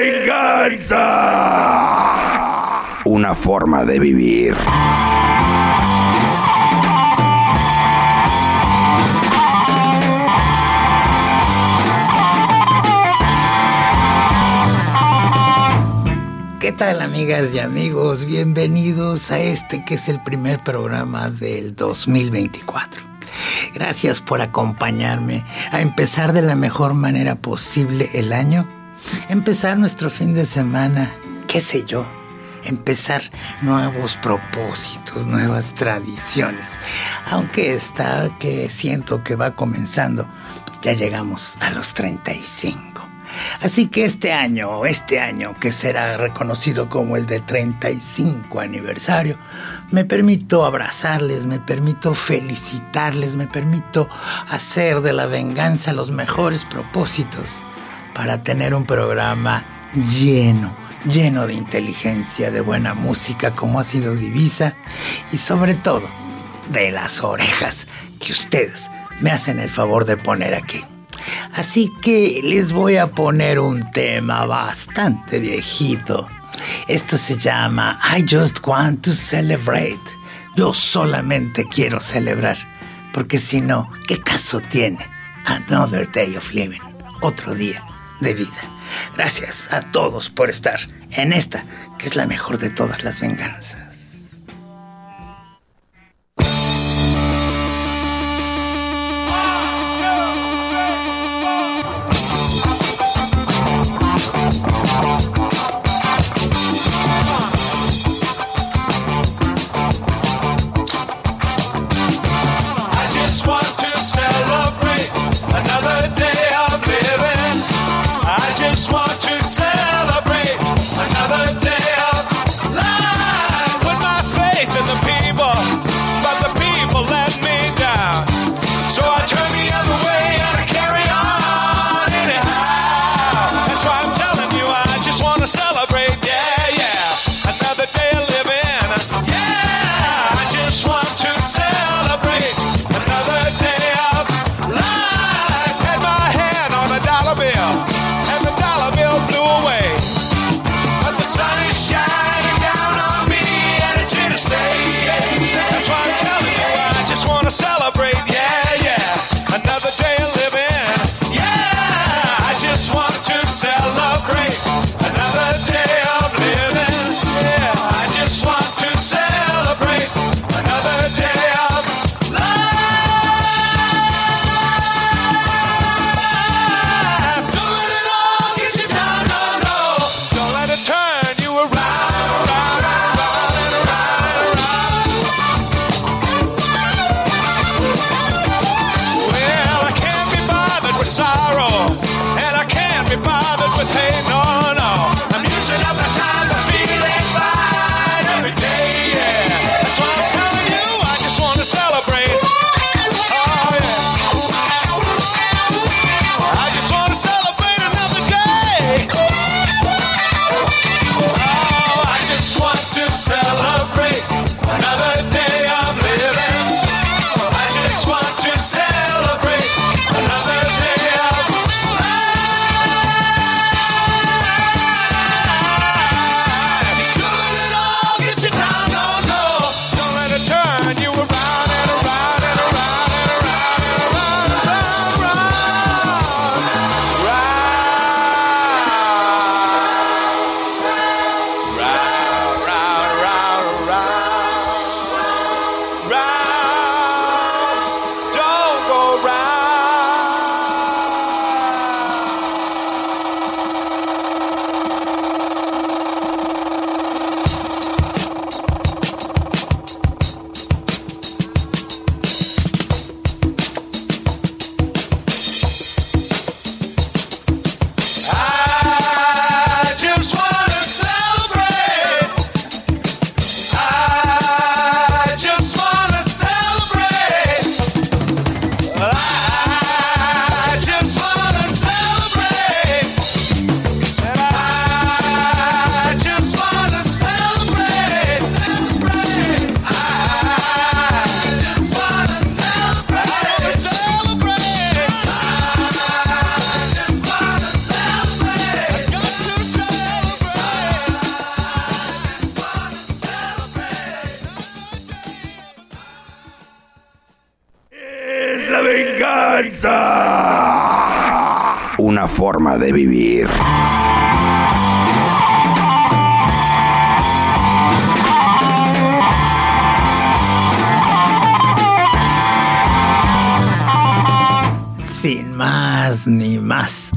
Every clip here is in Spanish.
venganza. Una forma de vivir. ¿Qué tal amigas y amigos? Bienvenidos a este que es el primer programa del 2024. Gracias por acompañarme a empezar de la mejor manera posible el año. Empezar nuestro fin de semana, qué sé yo. Empezar nuevos propósitos, nuevas tradiciones. Aunque está que siento que va comenzando, ya llegamos a los 35. Así que este año, este año que será reconocido como el de 35 aniversario, me permito abrazarles, me permito felicitarles, me permito hacer de la venganza los mejores propósitos para tener un programa lleno, lleno de inteligencia, de buena música como ha sido Divisa y sobre todo de las orejas que ustedes me hacen el favor de poner aquí. Así que les voy a poner un tema bastante viejito. Esto se llama I Just Want to Celebrate. Yo solamente quiero celebrar. Porque si no, ¿qué caso tiene? Another Day of Living. Otro día de vida. Gracias a todos por estar en esta, que es la mejor de todas las venganzas.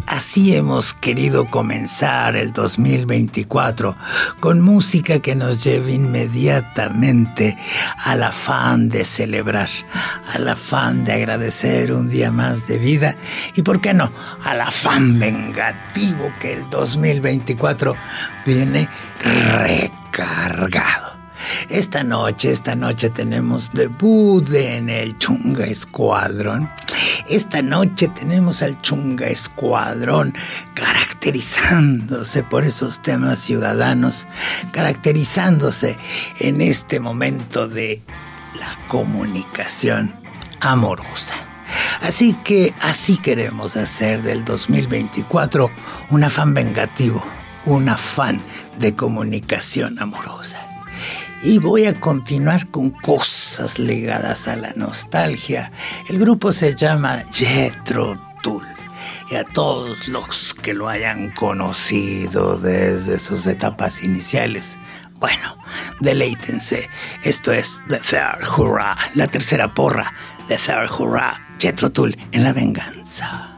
Así hemos querido comenzar el 2024 con música que nos lleve inmediatamente al afán de celebrar, al afán de agradecer un día más de vida y, ¿por qué no?, al afán vengativo que el 2024 viene recargado. Esta noche, esta noche tenemos debut en el Chunga Escuadrón. Esta noche tenemos al Chunga Escuadrón caracterizándose por esos temas ciudadanos, caracterizándose en este momento de la comunicación amorosa. Así que así queremos hacer del 2024 un afán vengativo, un afán de comunicación amorosa. Y voy a continuar con cosas ligadas a la nostalgia. El grupo se llama Jetro Tull. Y a todos los que lo hayan conocido desde sus etapas iniciales, bueno, deleítense. Esto es The Third Hurrah, la tercera porra, The Third Hurrah, Jetro Tull en la venganza.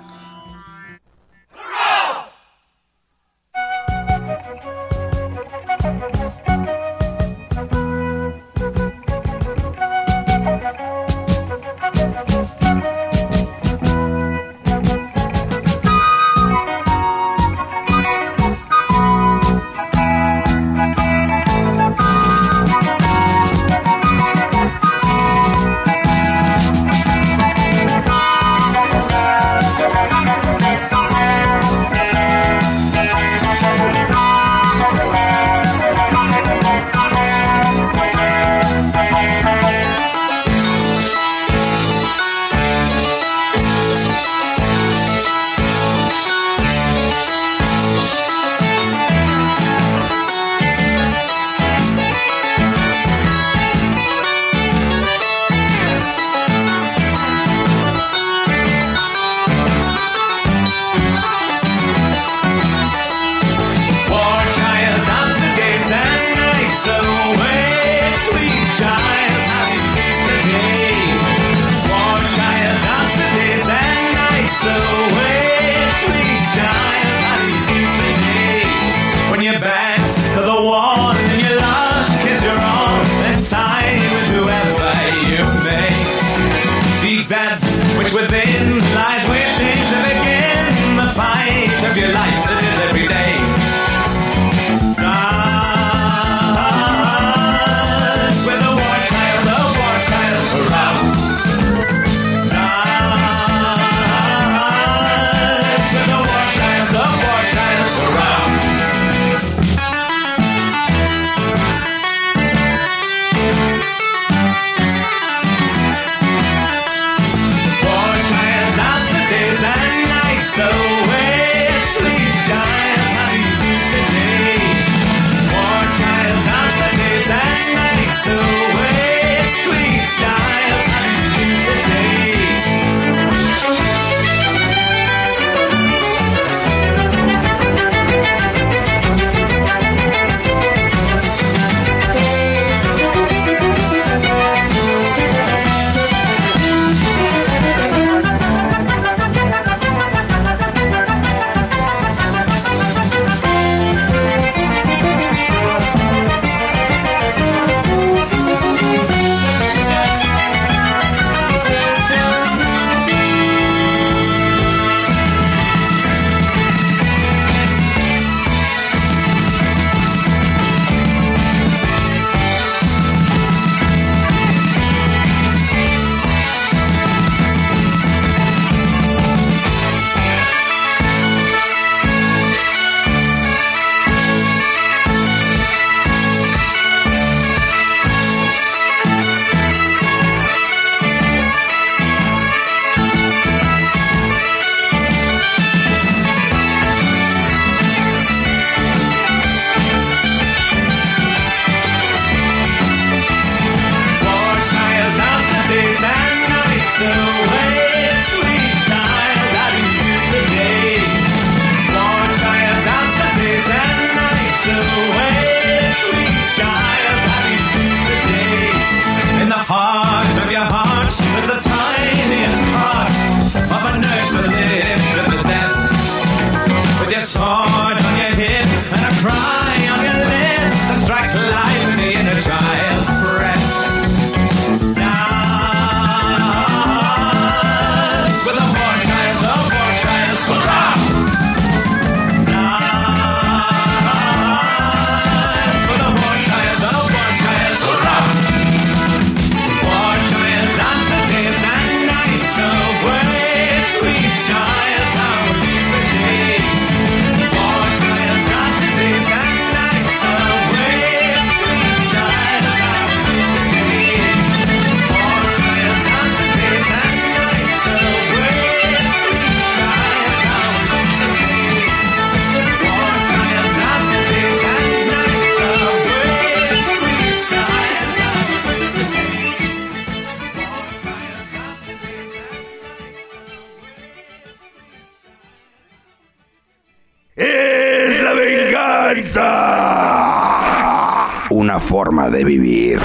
Una forma de vivir.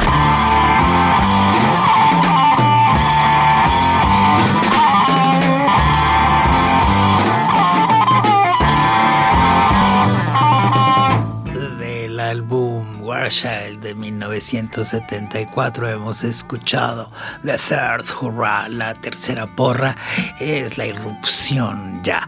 Del álbum Warchild de 1974 hemos escuchado The Third Hurrah, la tercera porra, es la irrupción ya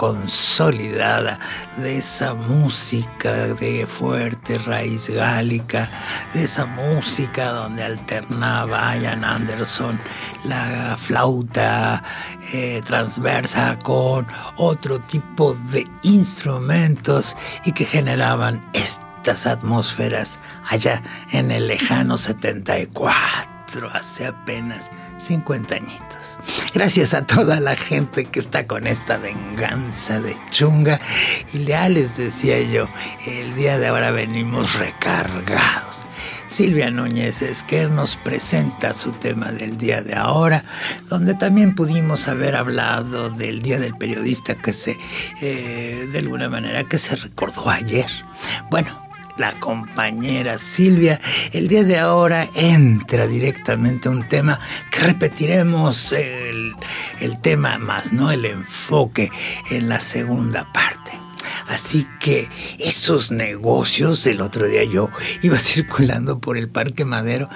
consolidada de esa música de fuerte raíz gálica, de esa música donde alternaba Ian Anderson la flauta eh, transversa con otro tipo de instrumentos y que generaban estas atmósferas allá en el lejano 74, hace apenas 50 añitos. Gracias a toda la gente que está con esta venganza de chunga. Y ya decía yo, el día de ahora venimos recargados. Silvia Núñez Esquer nos presenta su tema del día de ahora, donde también pudimos haber hablado del Día del Periodista que se, eh, de alguna manera, que se recordó ayer. Bueno, la compañera Silvia, el día de ahora entra directamente a un tema que repetiremos el, el tema más, no el enfoque en la segunda parte. Así que esos negocios, el otro día yo iba circulando por el Parque Madero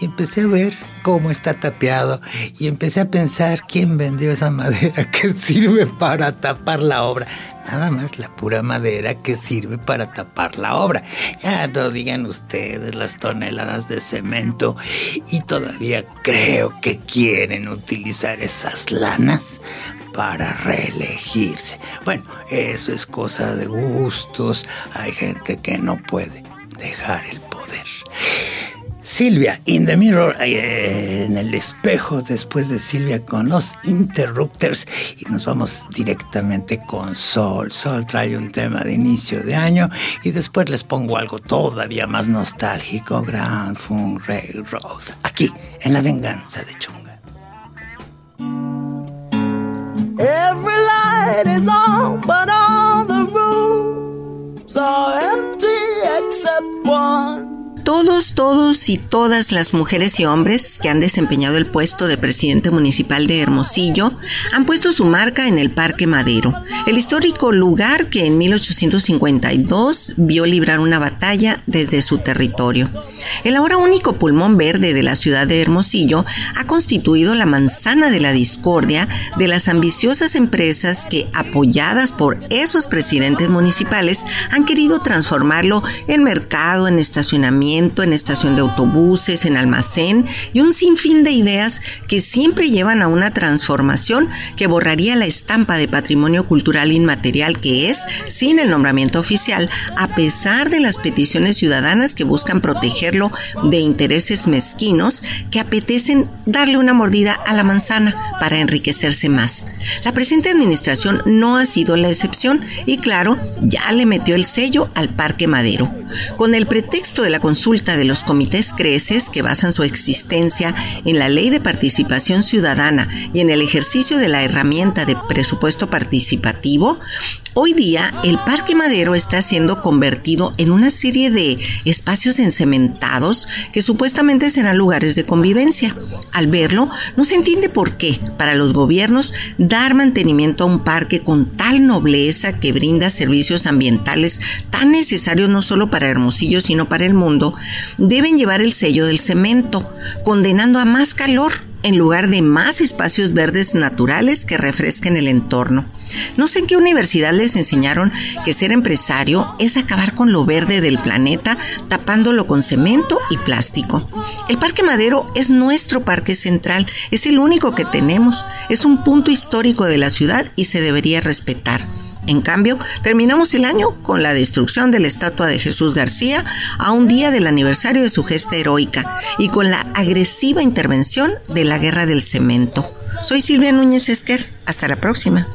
y empecé a ver cómo está tapeado y empecé a pensar quién vendió esa madera que sirve para tapar la obra nada más la pura madera que sirve para tapar la obra. Ya no digan ustedes las toneladas de cemento y todavía creo que quieren utilizar esas lanas para reelegirse. Bueno, eso es cosa de gustos. Hay gente que no puede dejar el poder. Silvia, in the mirror, eh, en el espejo, después de Silvia con los Interrupters, y nos vamos directamente con Sol. Sol trae un tema de inicio de año, y después les pongo algo todavía más nostálgico, Grand Funk Railroad, aquí, en La Venganza de Chunga. Every light is on, but all the rooms are empty except one. Todos, todos y todas las mujeres y hombres que han desempeñado el puesto de presidente municipal de Hermosillo han puesto su marca en el Parque Madero, el histórico lugar que en 1852 vio librar una batalla desde su territorio. El ahora único pulmón verde de la ciudad de Hermosillo ha constituido la manzana de la discordia de las ambiciosas empresas que, apoyadas por esos presidentes municipales, han querido transformarlo en mercado, en estacionamiento, en estación de autobuses, en almacén y un sinfín de ideas que siempre llevan a una transformación que borraría la estampa de patrimonio cultural inmaterial que es, sin el nombramiento oficial, a pesar de las peticiones ciudadanas que buscan protegerlo de intereses mezquinos que apetecen darle una mordida a la manzana para enriquecerse más. La presente administración no ha sido la excepción y claro, ya le metió el sello al Parque Madero. Con el pretexto de la consulta de los comités creces que basan su existencia en la ley de participación ciudadana y en el ejercicio de la herramienta de presupuesto participativo, hoy día el Parque Madero está siendo convertido en una serie de espacios encementados que supuestamente serán lugares de convivencia. Al verlo, no se entiende por qué, para los gobiernos, dar mantenimiento a un parque con tal nobleza que brinda servicios ambientales tan necesarios no solo para Hermosillo, sino para el mundo, deben llevar el sello del cemento, condenando a más calor en lugar de más espacios verdes naturales que refresquen el entorno. No sé en qué universidad les enseñaron que ser empresario es acabar con lo verde del planeta tapándolo con cemento y plástico. El Parque Madero es nuestro parque central, es el único que tenemos, es un punto histórico de la ciudad y se debería respetar. En cambio, terminamos el año con la destrucción de la estatua de Jesús García a un día del aniversario de su gesta heroica y con la agresiva intervención de la guerra del cemento. Soy Silvia Núñez Esquer. Hasta la próxima.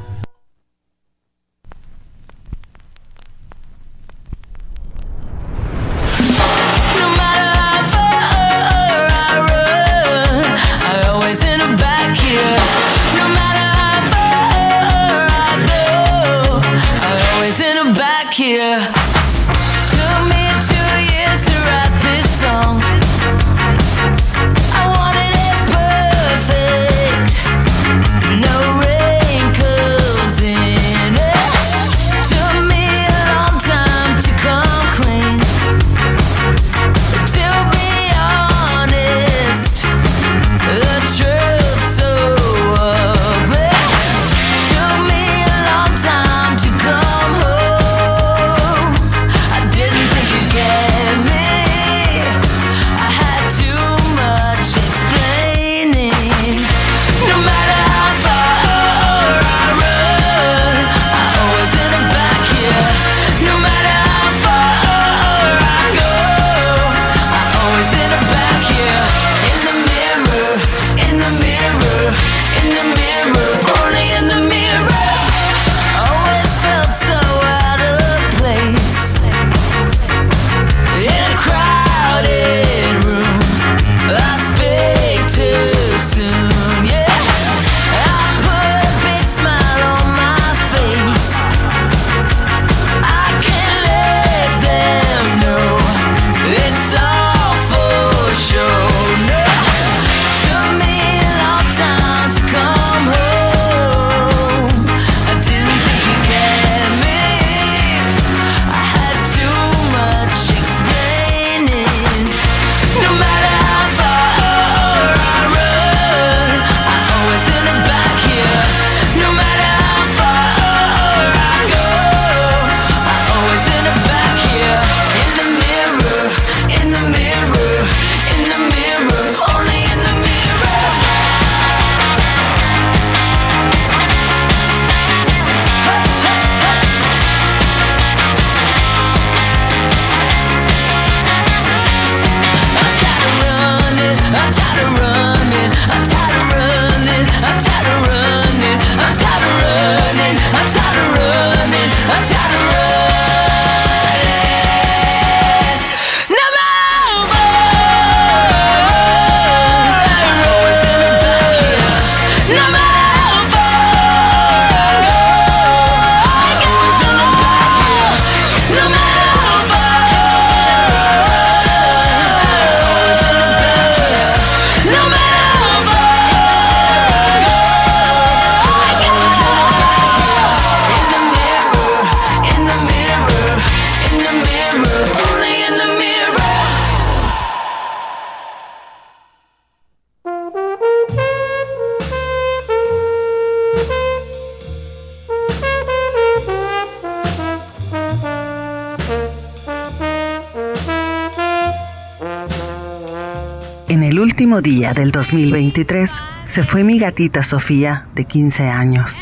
Día del 2023 se fue mi gatita Sofía, de 15 años.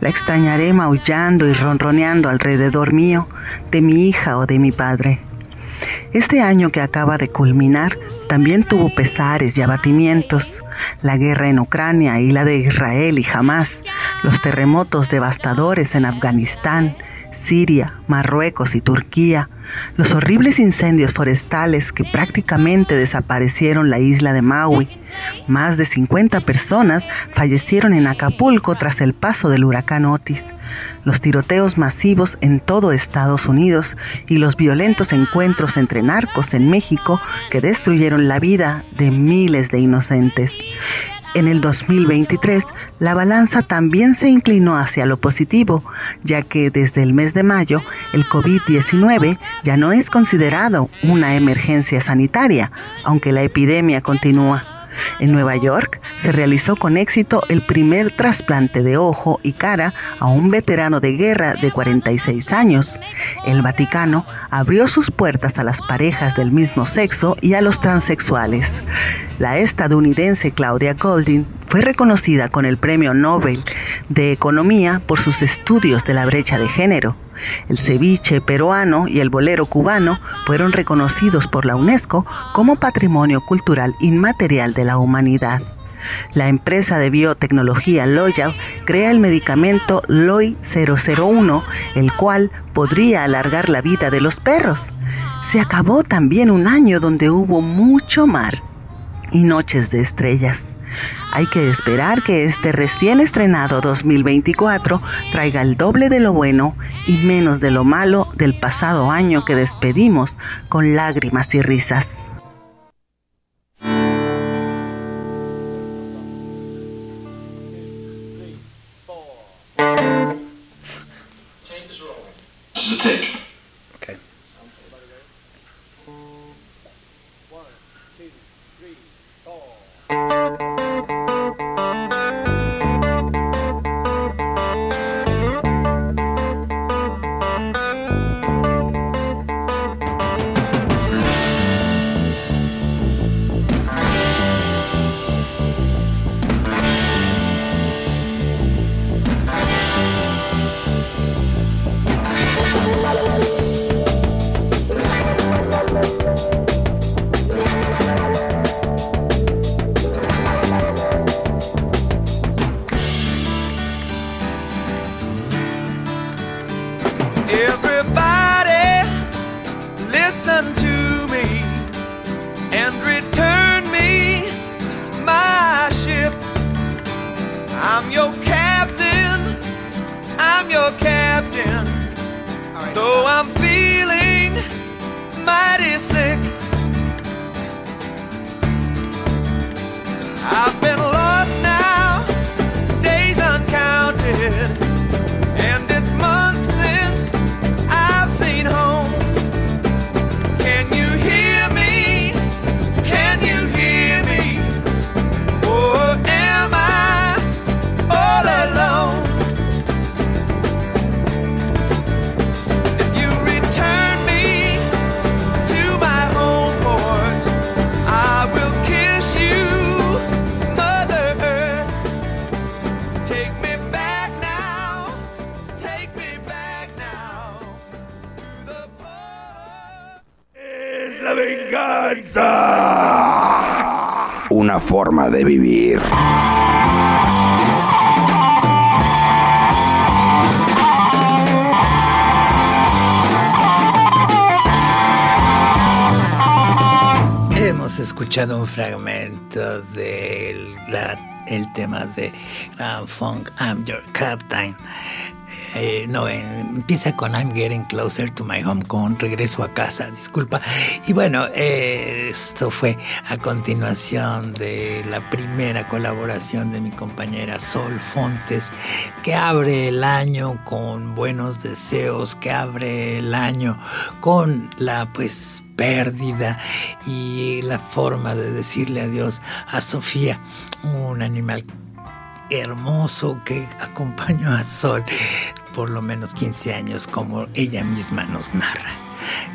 La extrañaré maullando y ronroneando alrededor mío, de mi hija o de mi padre. Este año que acaba de culminar también tuvo pesares y abatimientos. La guerra en Ucrania y la de Israel y Hamas, los terremotos devastadores en Afganistán, Siria, Marruecos y Turquía, los horribles incendios forestales que prácticamente desaparecieron la isla de Maui. Más de 50 personas fallecieron en Acapulco tras el paso del huracán Otis. Los tiroteos masivos en todo Estados Unidos y los violentos encuentros entre narcos en México que destruyeron la vida de miles de inocentes. En el 2023, la balanza también se inclinó hacia lo positivo, ya que desde el mes de mayo el COVID-19 ya no es considerado una emergencia sanitaria, aunque la epidemia continúa. En Nueva York se realizó con éxito el primer trasplante de ojo y cara a un veterano de guerra de 46 años. El Vaticano abrió sus puertas a las parejas del mismo sexo y a los transexuales. La estadounidense Claudia Golding fue reconocida con el Premio Nobel de Economía por sus estudios de la brecha de género. El ceviche peruano y el bolero cubano fueron reconocidos por la UNESCO como Patrimonio Cultural Inmaterial de la Humanidad. La empresa de biotecnología Loyal crea el medicamento LOI 001, el cual podría alargar la vida de los perros. Se acabó también un año donde hubo mucho mar y noches de estrellas. Hay que esperar que este recién estrenado 2024 traiga el doble de lo bueno y menos de lo malo del pasado año que despedimos con lágrimas y risas. De Grand Funk I'm Your Captain eh, no, empieza con I'm getting closer to my home, con regreso a casa, disculpa. Y bueno, eh, esto fue a continuación de la primera colaboración de mi compañera Sol Fontes, que abre el año con buenos deseos, que abre el año con la pues pérdida y la forma de decirle adiós a Sofía, un animal hermoso que acompañó a Sol por lo menos 15 años, como ella misma nos narra.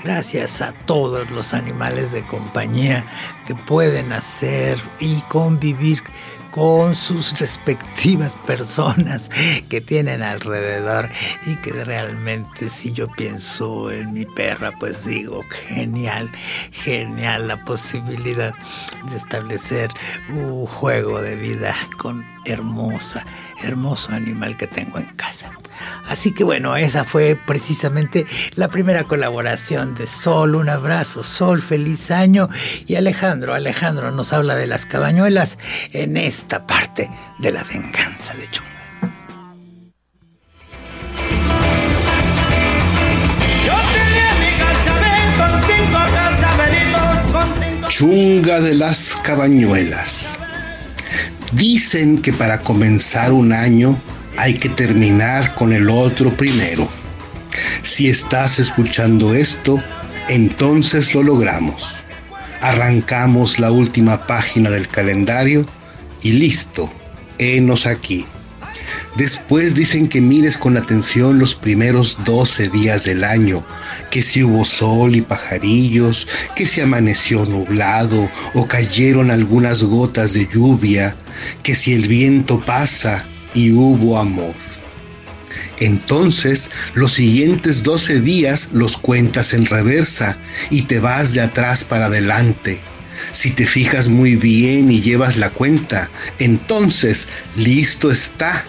Gracias a todos los animales de compañía que pueden hacer y convivir con sus respectivas personas que tienen alrededor y que realmente si yo pienso en mi perra, pues digo, genial, genial la posibilidad de establecer un juego de vida con hermosa, hermoso animal que tengo en casa. Así que bueno, esa fue precisamente la primera colaboración de Sol. Un abrazo, Sol, feliz año. Y Alejandro, Alejandro nos habla de las cabañuelas en esta parte de la venganza de Chunga. Chunga de las cabañuelas. Dicen que para comenzar un año hay que terminar con el otro primero. Si estás escuchando esto, entonces lo logramos. Arrancamos la última página del calendario y listo, henos aquí. Después dicen que mires con atención los primeros 12 días del año, que si hubo sol y pajarillos, que si amaneció nublado o cayeron algunas gotas de lluvia, que si el viento pasa y hubo amor. Entonces los siguientes 12 días los cuentas en reversa y te vas de atrás para adelante. Si te fijas muy bien y llevas la cuenta, entonces listo está.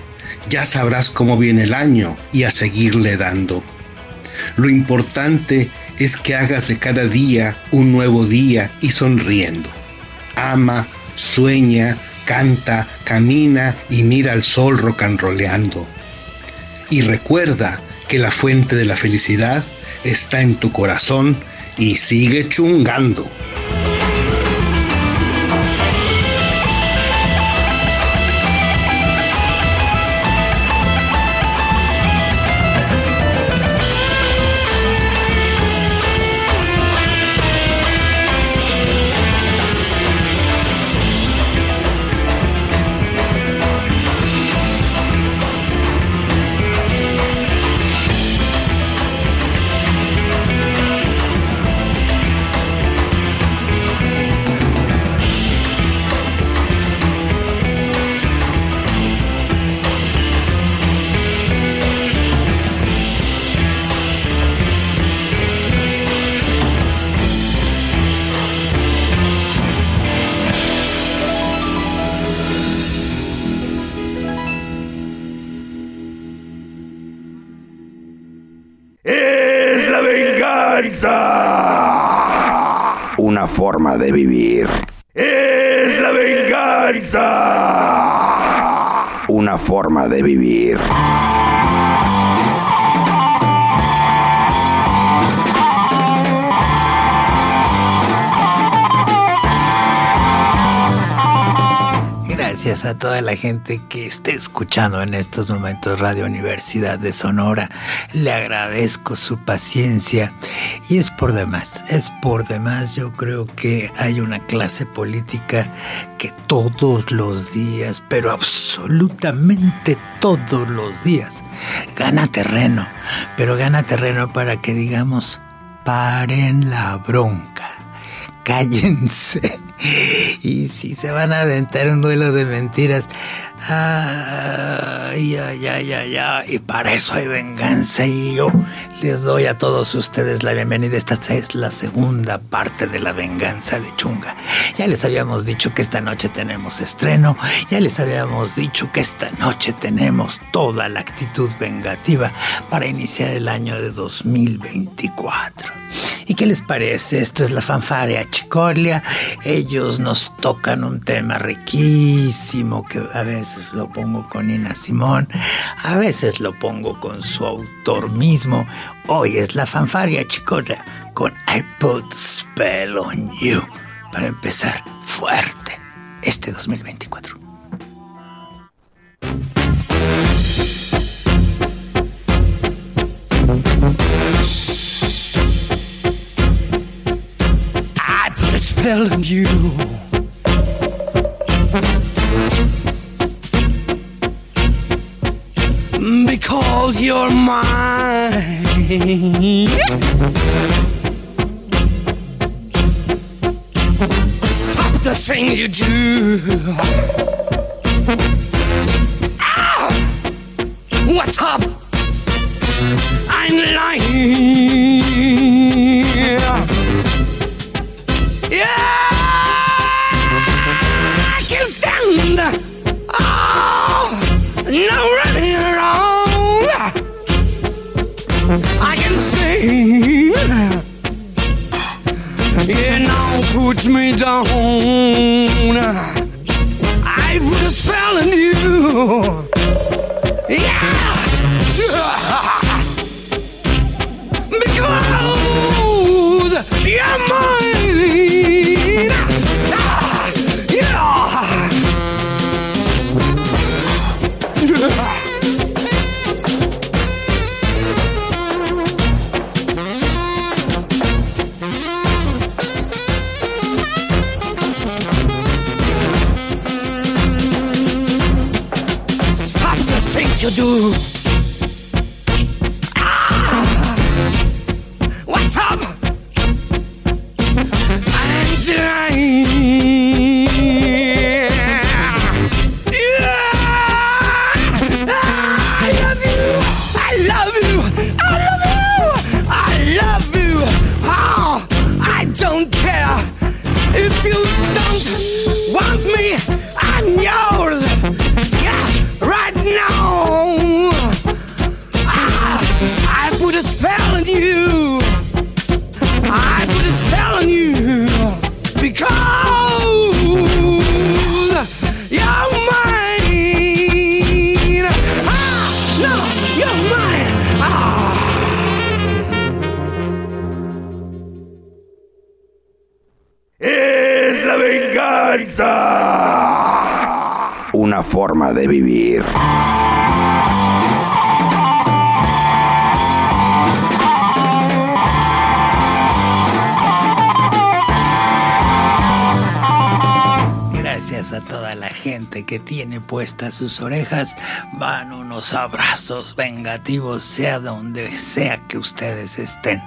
Ya sabrás cómo viene el año y a seguirle dando. Lo importante es que hagas de cada día un nuevo día y sonriendo. Ama, sueña, canta, camina y mira al sol rocanroleando. Y recuerda que la fuente de la felicidad está en tu corazón y sigue chungando. A toda la gente que esté escuchando en estos momentos Radio Universidad de Sonora. Le agradezco su paciencia y es por demás, es por demás. Yo creo que hay una clase política que todos los días, pero absolutamente todos los días, gana terreno, pero gana terreno para que digamos, paren la bronca cállense. Y si se van a aventar un duelo de mentiras, ay, ay, ay, ay, ay, y para eso hay venganza. Y yo les doy a todos ustedes la bienvenida. Esta es la segunda parte de la venganza de Chunga. Ya les habíamos dicho que esta noche tenemos estreno, ya les habíamos dicho que esta noche tenemos toda la actitud vengativa para iniciar el año de 2024. ¿Y qué les parece? Esto es la fanfarea Chicorlia. Ellos nos tocan un tema riquísimo que a veces lo pongo con Ina Simón, a veces lo pongo con su autor mismo. Hoy es la fanfaria Chicorlia con I Put Spell on You para empezar fuerte este 2024. telling you. Because you're mine. Stop the things you do. Ah! What's up? I'm lying. Down. I put a spell on you. You don't want me. I'm yours. Forma de vivir. Gracias a toda la gente que tiene puestas sus orejas, van unos abrazos vengativos, sea donde sea que ustedes estén.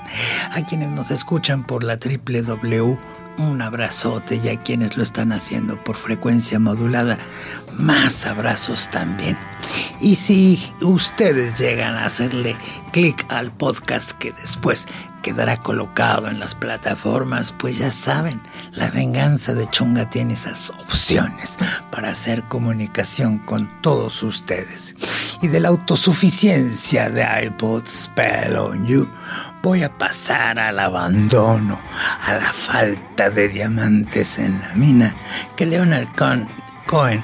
A quienes nos escuchan por la www, un abrazote y a quienes lo están haciendo por frecuencia modulada, más abrazos también. Y si ustedes llegan a hacerle clic al podcast que después quedará colocado en las plataformas, pues ya saben, la venganza de Chunga tiene esas opciones para hacer comunicación con todos ustedes. Y de la autosuficiencia de iPod Spell on You, voy a pasar al abandono, a la falta de diamantes en la mina que Leonard Cohen-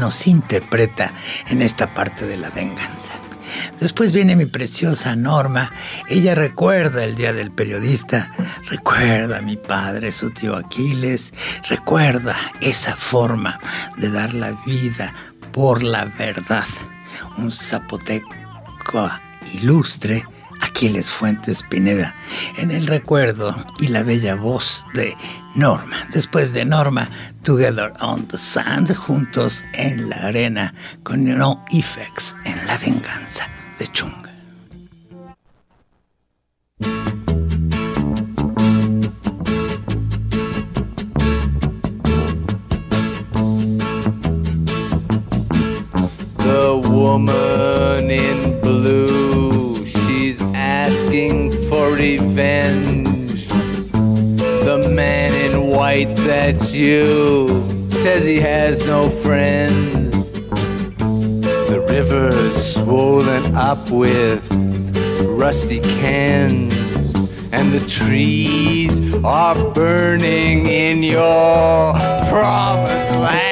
nos interpreta en esta parte de la venganza. Después viene mi preciosa Norma. Ella recuerda el día del periodista, recuerda a mi padre, su tío Aquiles, recuerda esa forma de dar la vida por la verdad. Un zapoteco ilustre, Aquiles Fuentes Pineda, en el recuerdo y la bella voz de Norma. Después de Norma, Together on the Sand, juntos en la arena, con No Effects en la venganza de Chunga. The woman in blue, revenge. The man in white, that's you, says he has no friends. The river's swollen up with rusty cans, and the trees are burning in your promised land.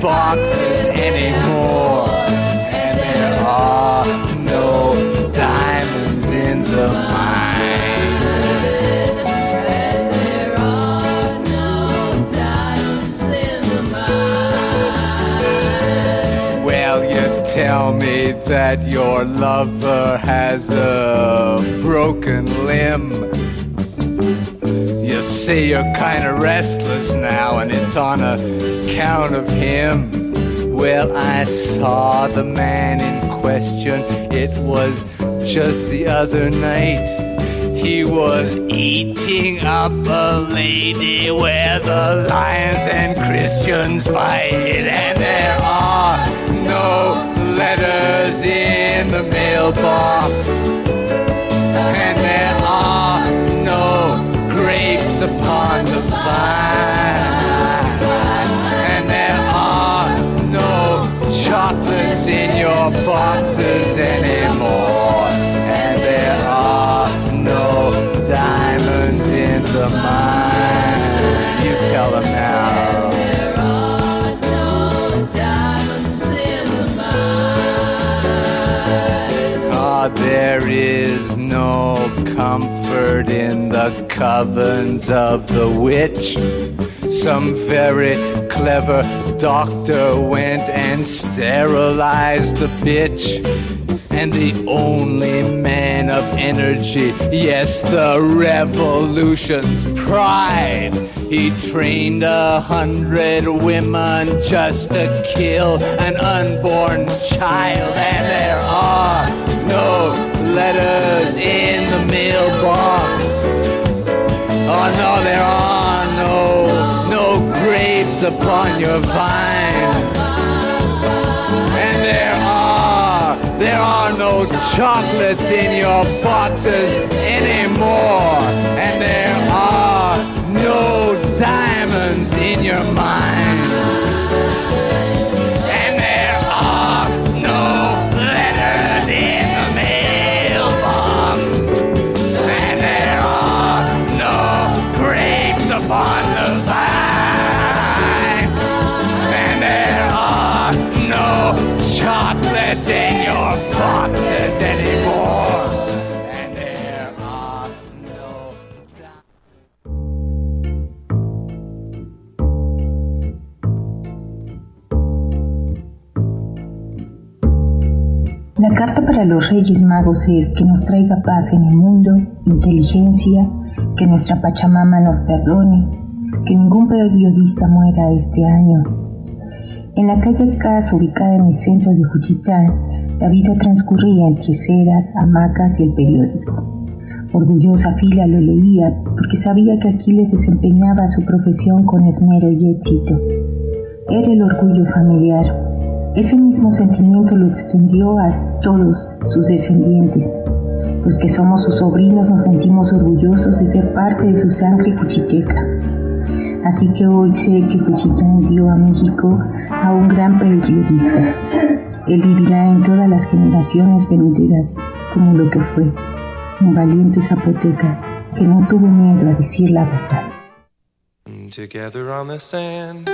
In the boxes anymore, and there are no diamonds in the mine. Well, you tell me that your lover has a broken limb. Just say you're kind of restless now, and it's on account of him. Well, I saw the man in question. It was just the other night. He was eating up a lady where the lions and Christians fight, and there are no letters in the mailbox, and upon the vine, and there are no chocolates in your boxes anymore, and there are no diamonds in the mine. You tell them now. Ah, there is the covens of the witch. Some very clever doctor went and sterilized the bitch. And the only man of energy, yes, the revolution's pride. He trained a hundred women just to kill an unborn child, upon your vine. And there are there are no chocolates in your boxes anymore. And there are no diamonds in your mind. Reyes Magos es que nos traiga paz en el mundo, inteligencia, que nuestra Pachamama nos perdone, que ningún periodista muera este año. En la calle Casa, ubicada en el centro de Juchitán, la vida transcurría entre ceras, hamacas y el periódico. Orgullosa Fila lo leía porque sabía que Aquiles desempeñaba su profesión con esmero y éxito. Era el orgullo familiar, ese mismo sentimiento lo extendió a todos sus descendientes. Los que somos sus sobrinos nos sentimos orgullosos de ser parte de su sangre cuchiteca. Así que hoy sé que Cuchitán dio a México a un gran periodista. Él vivirá en todas las generaciones venideras como lo que fue, un valiente zapoteca que no tuvo miedo a decir la verdad. Together on the sand.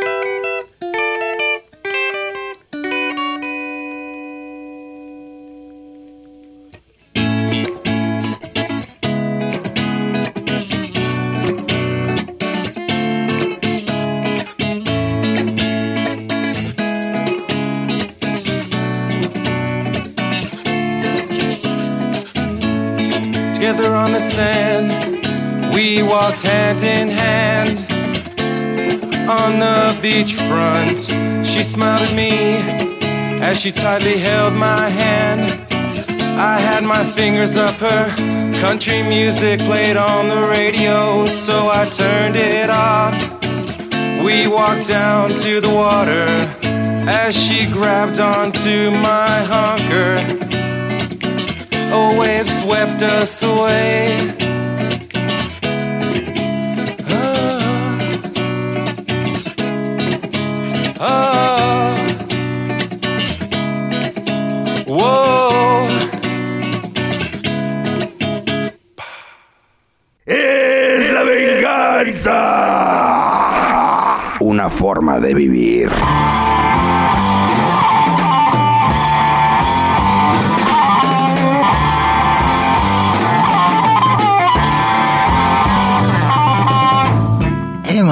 Hand in hand on the beachfront. She smiled at me as she tightly held my hand. I had my fingers up her. Country music played on the radio, so I turned it off. We walked down to the water as she grabbed onto my honker. A wave swept us away. Oh, oh, whoa. ¡Es la venganza! Una forma de vivir.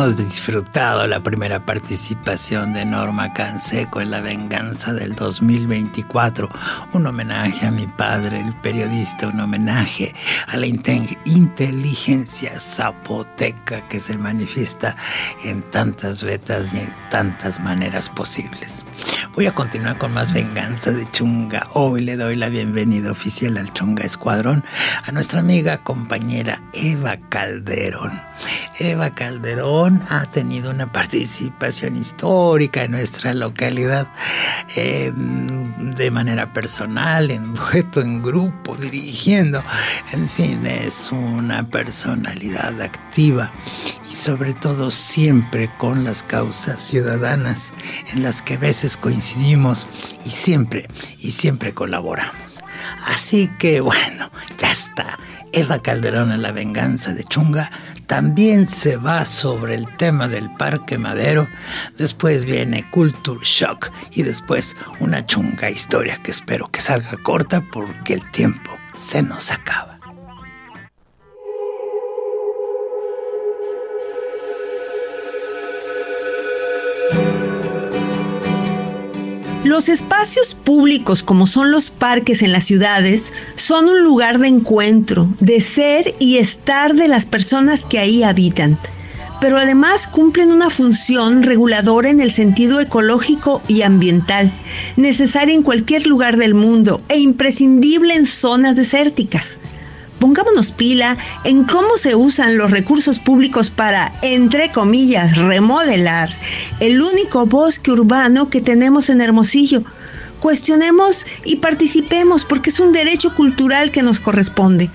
Hemos disfrutado la primera participación de Norma Canseco en La Venganza del 2024, un homenaje a mi padre, el periodista, un homenaje a la inteligencia zapoteca que se manifiesta en tantas vetas y en tantas maneras posibles. Voy a continuar con más venganza de Chunga. Hoy le doy la bienvenida oficial al Chunga Escuadrón a nuestra amiga compañera Eva Calderón. Eva Calderón ha tenido una participación histórica en nuestra localidad em, de manera personal, en dueto, en grupo, dirigiendo. En fin, es una personalidad activa y sobre todo siempre con las causas ciudadanas en las que a veces coincidimos y siempre, y siempre colaboramos. Así que bueno, ya está. Eva Calderón en La Venganza de Chunga también se va sobre el tema del Parque Madero. Después viene Culture Shock y después una chunga historia que espero que salga corta porque el tiempo se nos acaba. Los espacios públicos como son los parques en las ciudades son un lugar de encuentro, de ser y estar de las personas que ahí habitan, pero además cumplen una función reguladora en el sentido ecológico y ambiental, necesaria en cualquier lugar del mundo e imprescindible en zonas desérticas pongámonos pila en cómo se usan los recursos públicos para, entre comillas, remodelar el único bosque urbano que tenemos en Hermosillo. Cuestionemos y participemos porque es un derecho cultural que nos corresponde.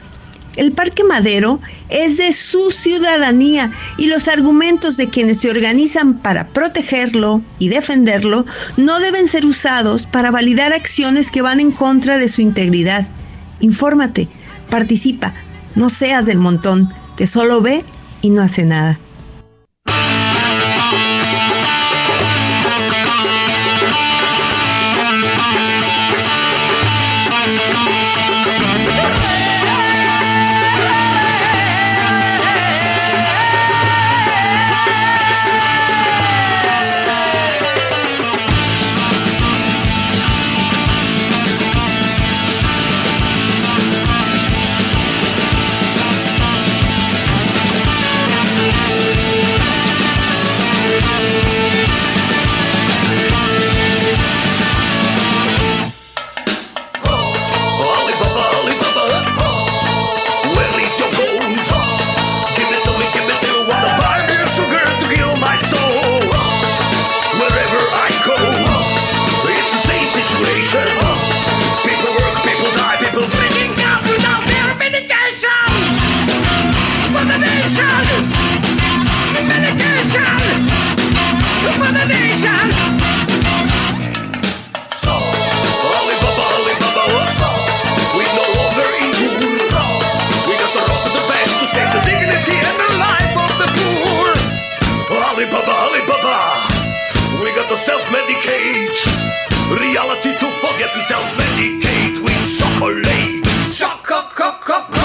El Parque Madero es de su ciudadanía y los argumentos de quienes se organizan para protegerlo y defenderlo no deben ser usados para validar acciones que van en contra de su integridad. Infórmate, Participa, no seas del montón que solo ve y no hace nada. self-medicate. Reality to forget to self-medicate with chocolate. choco choco.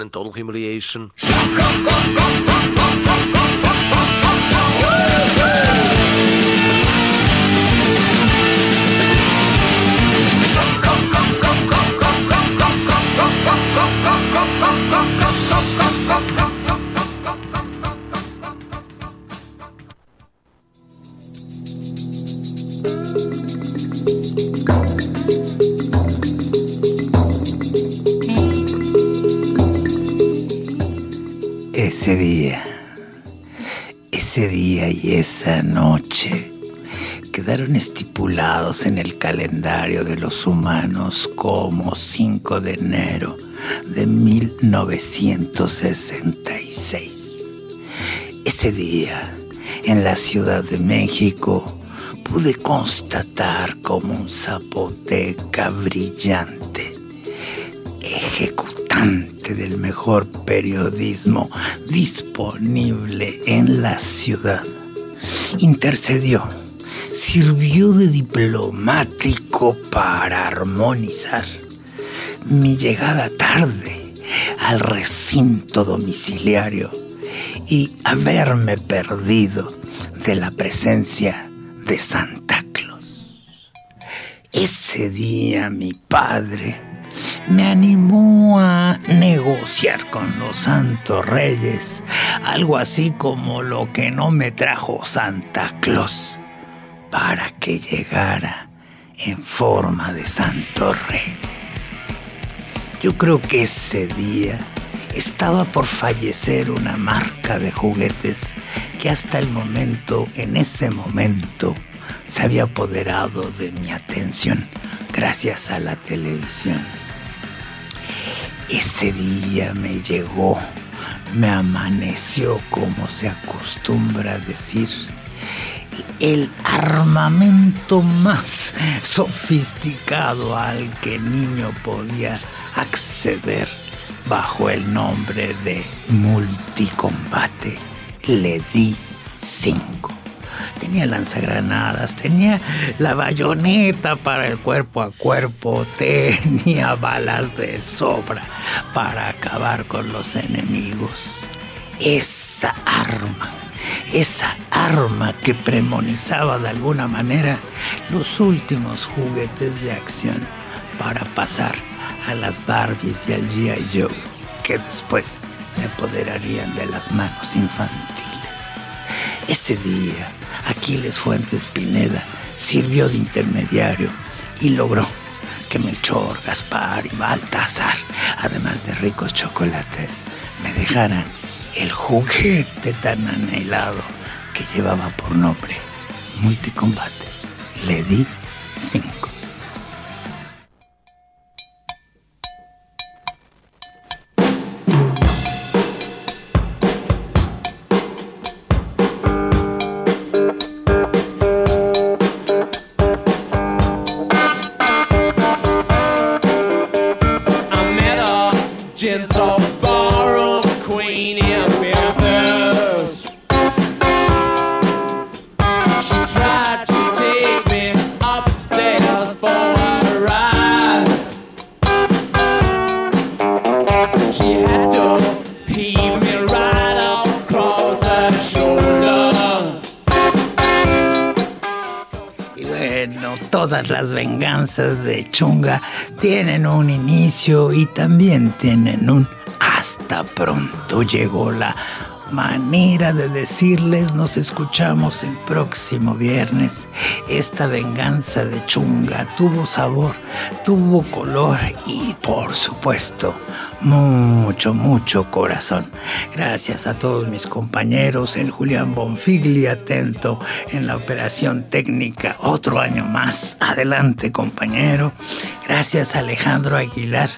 And total humiliation. Ese día, ese día y esa noche quedaron estipulados en el calendario de los humanos como 5 de enero de 1966. Ese día, en la Ciudad de México, pude constatar como un zapoteca brillante, ejecutante del mejor periodismo disponible en la ciudad, intercedió, sirvió de diplomático para armonizar mi llegada tarde al recinto domiciliario y haberme perdido de la presencia de Santa Claus. Ese día mi padre me animó a negociar con los santos reyes, algo así como lo que no me trajo Santa Claus, para que llegara en forma de santo reyes. Yo creo que ese día estaba por fallecer una marca de juguetes que hasta el momento, en ese momento, se había apoderado de mi atención gracias a la televisión. Ese día me llegó, me amaneció como se acostumbra decir, el armamento más sofisticado al que niño podía acceder bajo el nombre de multicombate. Le di cinco. Tenía lanzagranadas, tenía la bayoneta para el cuerpo a cuerpo, tenía balas de sobra para acabar con los enemigos. Esa arma, esa arma que premonizaba de alguna manera los últimos juguetes de acción para pasar a las Barbies y al G.I. Joe, que después se apoderarían de las manos infantiles. Ese día, Aquiles Fuentes Pineda sirvió de intermediario y logró que Melchor, Gaspar y Baltasar, además de ricos chocolates, me dejaran el juguete tan anhelado que llevaba por nombre Multicombate. Le di cinco. Chunga tienen un inicio y también tienen un hasta pronto. Llegó la manera de decirles nos escuchamos el próximo viernes. Esta venganza de Chunga tuvo sabor, tuvo color y por supuesto mucho, mucho corazón. Gracias a todos mis compañeros, el Julián Bonfigli atento en la operación técnica. Otro año más. Adelante, compañero. Gracias a Alejandro Aguilar,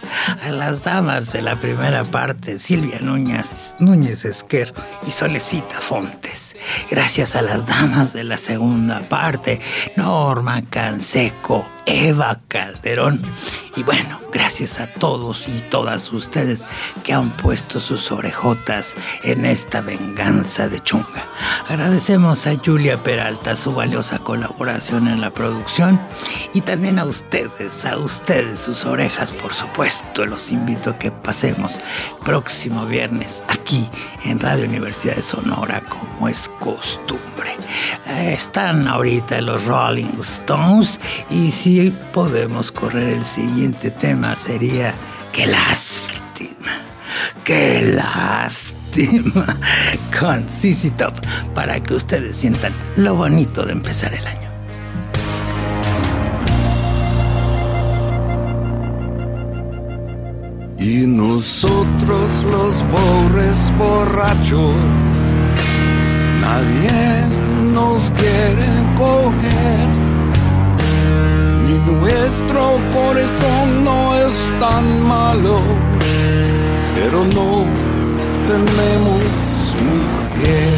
a las damas de la primera parte, Silvia Núñez, Núñez Esquer y Solecita Fontes. Gracias a las damas de la segunda parte, Norma Canseco, Eva Calderón. Y bueno, gracias a todos y todas ustedes que han puesto sus orejotas en esta venganza de chunga. Agradecemos a Julia Peralta su valiosa colaboración en la producción y también a ustedes, a ustedes sus orejas, por supuesto. Los invito a que pasemos próximo viernes aquí en Radio Universidad de Sonora como es costumbre. Están ahorita los Rolling Stones y si podemos correr el siguiente tema sería qué lástima, qué lástima con CC Top para que ustedes sientan lo bonito de empezar el año. Y nosotros los pobres borrachos nadie nos quiere coger. Ni nuestro corazón no es tan malo, pero no tenemos mujer.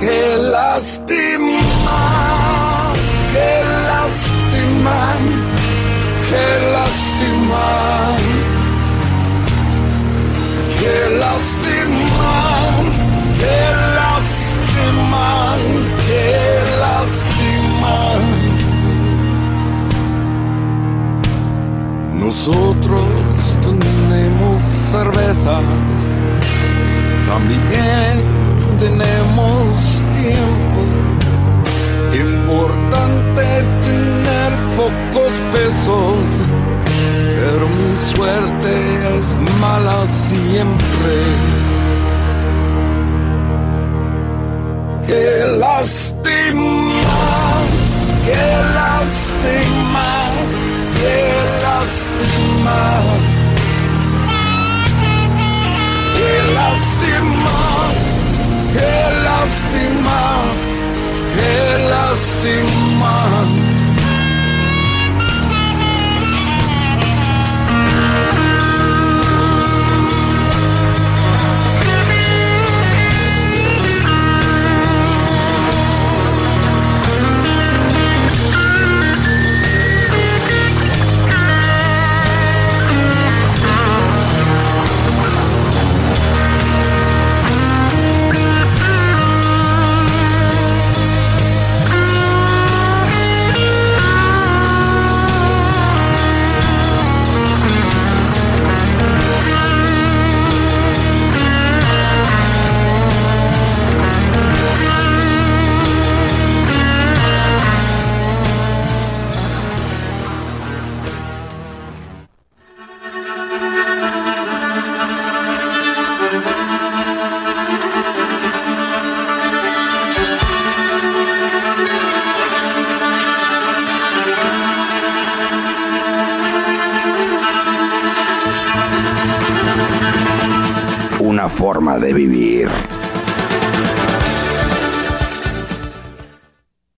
Qué lástima, qué lástima qué lástima, qué lástima, qué lástima, qué lástima. Nosotros tenemos cervezas, también tenemos tiempo. Importante tener pocos pesos, pero mi suerte es mala siempre. Qué lástima, qué lástima, qué lástima. Qué lástima, qué lástima, qué lástima. Vivir.